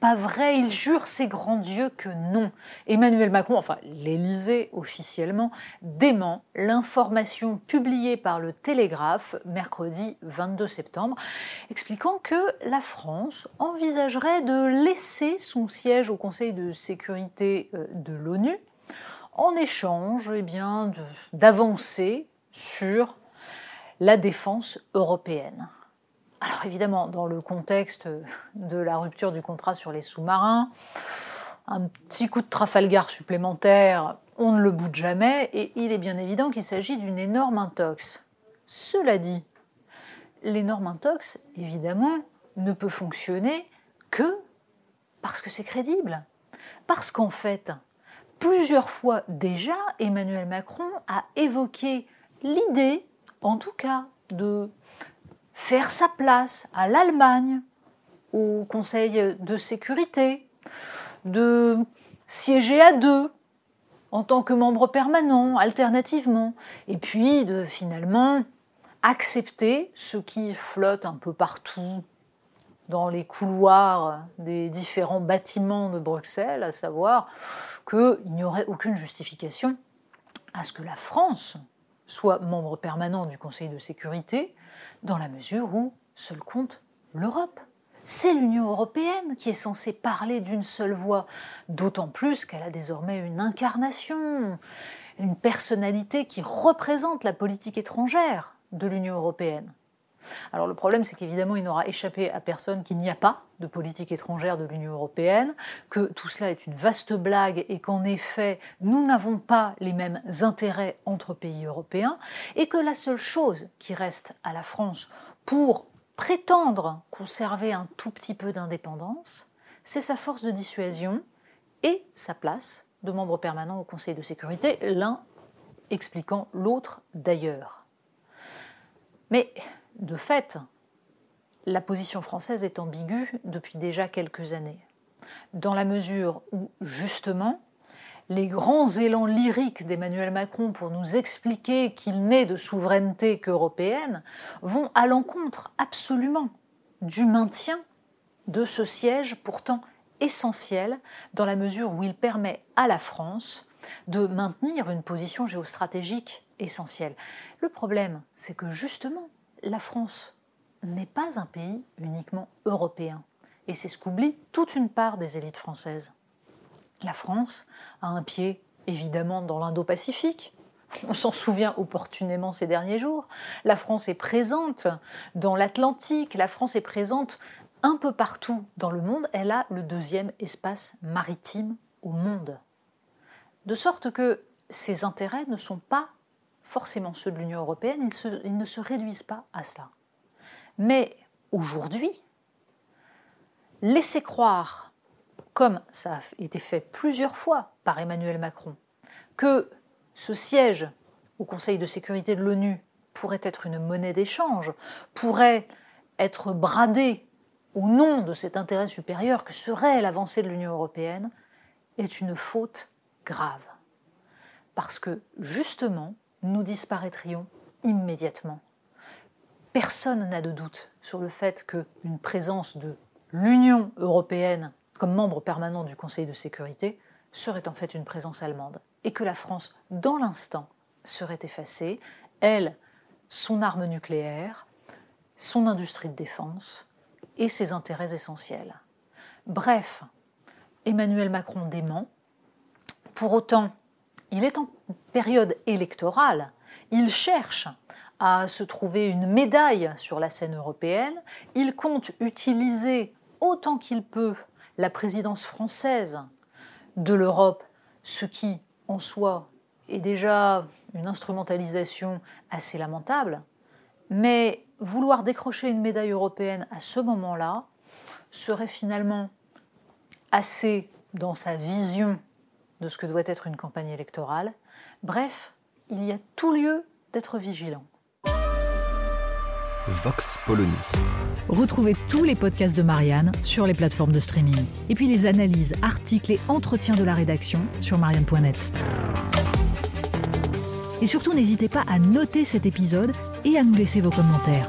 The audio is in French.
Pas vrai. Il jure, c'est grand Dieu, que non. Emmanuel Macron, enfin l'Élysée officiellement, dément l'information publiée par le Télégraphe mercredi 22 septembre, expliquant que la France envisagerait de laisser son siège au Conseil de sécurité euh, de l'ONU en échange eh d'avancer sur la défense européenne. Alors évidemment, dans le contexte de la rupture du contrat sur les sous-marins, un petit coup de Trafalgar supplémentaire, on ne le boude jamais, et il est bien évident qu'il s'agit d'une énorme intox. Cela dit, l'énorme intox, évidemment, ne peut fonctionner que parce que c'est crédible. Parce qu'en fait, plusieurs fois déjà, Emmanuel Macron a évoqué l'idée, en tout cas, de faire sa place à l'Allemagne, au Conseil de sécurité, de siéger à deux en tant que membre permanent, alternativement, et puis de finalement accepter ce qui flotte un peu partout dans les couloirs des différents bâtiments de Bruxelles, à savoir qu'il n'y aurait aucune justification à ce que la France soit membre permanent du Conseil de sécurité, dans la mesure où seul compte l'Europe. C'est l'Union européenne qui est censée parler d'une seule voix, d'autant plus qu'elle a désormais une incarnation, une personnalité qui représente la politique étrangère de l'Union européenne. Alors le problème, c'est qu'évidemment, il n'aura échappé à personne qu'il n'y a pas de politique étrangère de l'Union européenne, que tout cela est une vaste blague et qu'en effet, nous n'avons pas les mêmes intérêts entre pays européens, et que la seule chose qui reste à la France pour prétendre conserver un tout petit peu d'indépendance, c'est sa force de dissuasion et sa place de membre permanent au Conseil de sécurité, l'un expliquant l'autre d'ailleurs. Mais de fait, la position française est ambiguë depuis déjà quelques années, dans la mesure où, justement, les grands élans lyriques d'Emmanuel Macron pour nous expliquer qu'il n'est de souveraineté qu'européenne vont à l'encontre absolument du maintien de ce siège pourtant essentiel dans la mesure où il permet à la France de maintenir une position géostratégique essentielle. Le problème, c'est que justement, la France n'est pas un pays uniquement européen. Et c'est ce qu'oublie toute une part des élites françaises. La France a un pied évidemment dans l'Indo-Pacifique. On s'en souvient opportunément ces derniers jours. La France est présente dans l'Atlantique, la France est présente un peu partout dans le monde. Elle a le deuxième espace maritime au monde. De sorte que ses intérêts ne sont pas forcément ceux de l'Union européenne, ils, ne se réduisent pas à cela. Mais aujourd'hui, laisser croire, comme ça a été fait plusieurs fois par Emmanuel Macron, que ce siège au Conseil de sécurité de l'ONU pourrait être une monnaie d'échange, pourrait être bradé au nom de cet intérêt supérieur que serait l'avancée de l'Union européenne, est une faute grave. Parce que justement, nous disparaîtrions immédiatement. Personne n'a de doute sur le fait qu'une présence de l'Union européenne comme membre permanent du Conseil de sécurité serait en fait une présence allemande et que la France, dans l'instant, serait effacée, elle, son arme nucléaire, son industrie de défense et ses intérêts essentiels. Bref, Emmanuel Macron dément. Pour autant, il est en période électorale Il cherche à se trouver une médaille sur la scène européenne. Il compte utiliser autant qu'il peut la présidence française de l'Europe, ce qui en soi est déjà une instrumentalisation assez lamentable. Mais vouloir décrocher une médaille européenne à ce moment-là serait finalement assez dans sa vision de ce que doit être une campagne électorale. Bref, il y a tout lieu d'être vigilant. Vox Polony. Retrouvez tous les podcasts de Marianne sur les plateformes de streaming. Et puis les analyses, articles et entretiens de la rédaction sur marianne.net. Et surtout, n'hésitez pas à noter cet épisode et à nous laisser vos commentaires.